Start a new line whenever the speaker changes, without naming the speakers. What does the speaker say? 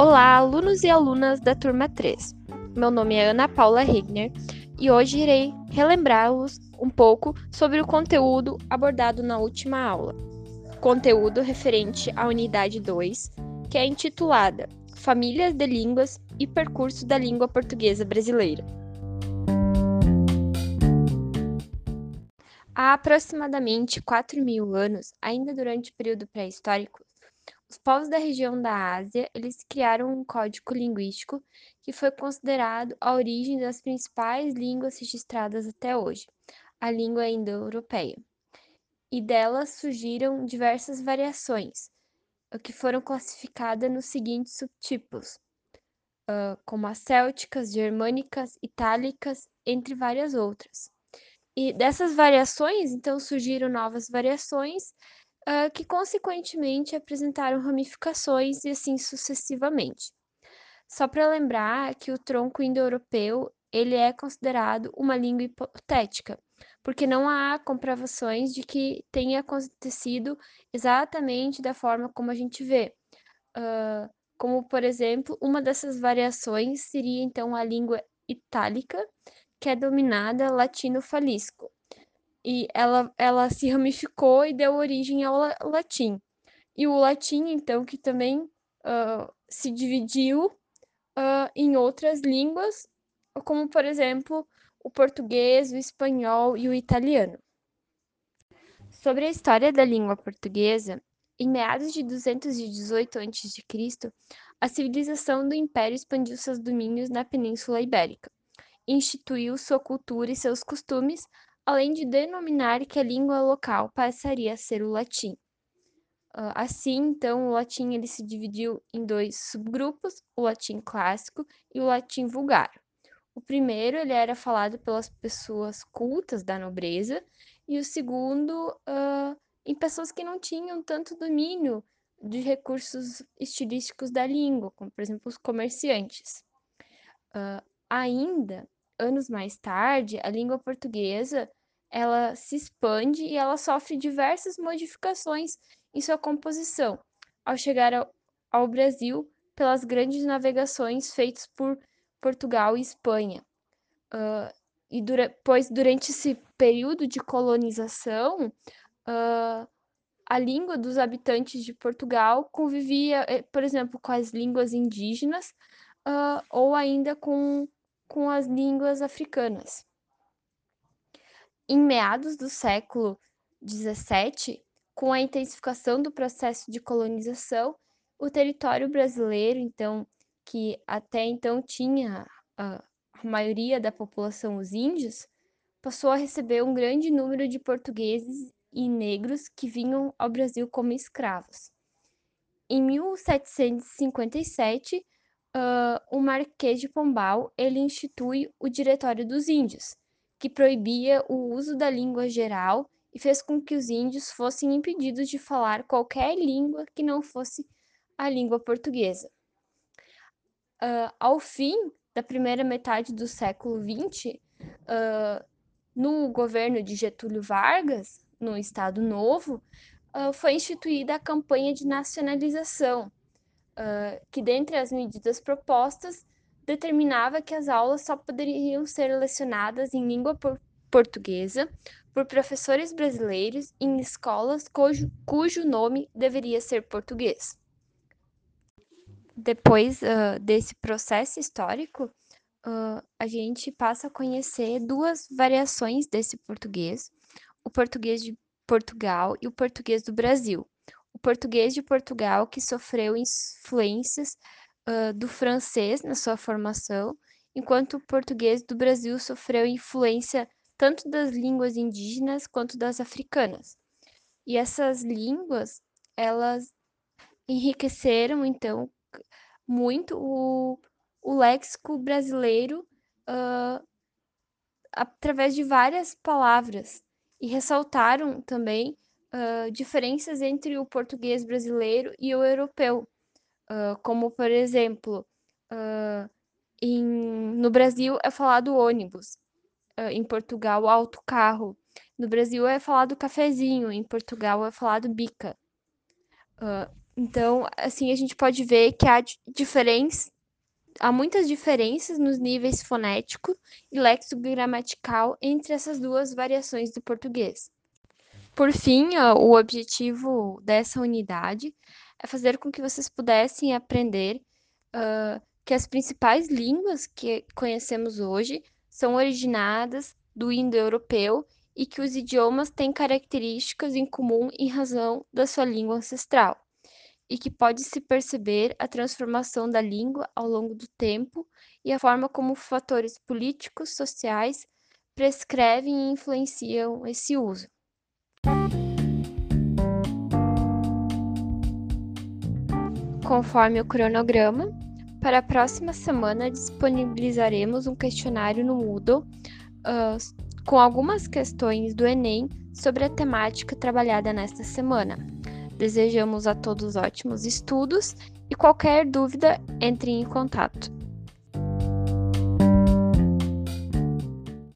Olá, alunos e alunas da turma 3. Meu nome é Ana Paula Regner e hoje irei relembrar-los um pouco sobre o conteúdo abordado na última aula. Conteúdo referente à unidade 2, que é intitulada Famílias de Línguas e Percurso da Língua Portuguesa Brasileira. Há aproximadamente 4 mil anos, ainda durante o período pré-histórico, os povos da região da Ásia, eles criaram um código linguístico que foi considerado a origem das principais línguas registradas até hoje, a língua indo-europeia. E delas surgiram diversas variações, que foram classificadas nos seguintes subtipos, como as célticas, germânicas, itálicas, entre várias outras. E dessas variações, então, surgiram novas variações uh, que consequentemente apresentaram ramificações e assim sucessivamente. Só para lembrar que o tronco indo-europeu ele é considerado uma língua hipotética, porque não há comprovações de que tenha acontecido exatamente da forma como a gente vê. Uh, como, por exemplo, uma dessas variações seria então a língua itálica, que é dominada latino-falisco, e ela, ela se ramificou e deu origem ao latim. E o latim, então, que também uh, se dividiu uh, em outras línguas, como, por exemplo, o português, o espanhol e o italiano. Sobre a história da língua portuguesa, em meados de 218 a.C., a civilização do Império expandiu seus domínios na Península Ibérica, instituiu sua cultura e seus costumes, além de denominar que a língua local passaria a ser o latim. Uh, assim, então, o latim ele se dividiu em dois subgrupos, o latim clássico e o latim vulgar. O primeiro ele era falado pelas pessoas cultas da nobreza e o segundo uh, em pessoas que não tinham tanto domínio de recursos estilísticos da língua, como por exemplo os comerciantes. Uh, ainda, anos mais tarde, a língua portuguesa ela se expande e ela sofre diversas modificações em sua composição, ao chegar ao, ao Brasil pelas grandes navegações feitas por Portugal e Espanha. Uh, e dura, pois durante esse período de colonização, uh, a língua dos habitantes de Portugal convivia, eh, por exemplo, com as línguas indígenas uh, ou ainda com, com as línguas africanas. Em meados do século XVII, com a intensificação do processo de colonização, o território brasileiro, então, que até então tinha a, a maioria da população os índios, passou a receber um grande número de portugueses e negros que vinham ao Brasil como escravos. Em 1757, uh, o Marquês de Pombal ele institui o Diretório dos Índios, que proibia o uso da língua geral e fez com que os índios fossem impedidos de falar qualquer língua que não fosse a língua portuguesa. Uh, ao fim da primeira metade do século XX, uh, no governo de Getúlio Vargas, no Estado Novo, uh, foi instituída a campanha de nacionalização, que, dentre as medidas propostas, determinava que as aulas só poderiam ser lecionadas em língua por portuguesa por professores brasileiros em escolas cujo, cujo nome deveria ser português. Depois uh, desse processo histórico, uh, a gente passa a conhecer duas variações desse português: o português de Portugal e o português do Brasil. O português de Portugal, que sofreu influências uh, do francês na sua formação, enquanto o português do Brasil sofreu influência tanto das línguas indígenas quanto das africanas. E essas línguas, elas enriqueceram, então, muito o, o léxico brasileiro uh, através de várias palavras e ressaltaram também uh, diferenças entre o português brasileiro e o europeu, uh, como por exemplo, uh, em, no Brasil é falado ônibus, uh, em Portugal autocarro, no Brasil é falado cafezinho, em Portugal é falado bica. Então, assim, a gente pode ver que há diferenças, há muitas diferenças nos níveis fonético e lexicogramatical entre essas duas variações do português. Por fim, o objetivo dessa unidade é fazer com que vocês pudessem aprender uh, que as principais línguas que conhecemos hoje são originadas do indo-europeu e que os idiomas têm características em comum em razão da sua língua ancestral, e que pode-se perceber a transformação da língua ao longo do tempo e a forma como fatores políticos, sociais prescrevem e influenciam esse uso. Conforme o cronograma, para a próxima semana disponibilizaremos um questionário no Moodle uh, com algumas questões do Enem sobre a temática trabalhada nesta semana. Desejamos a todos ótimos estudos e qualquer dúvida, entre em contato.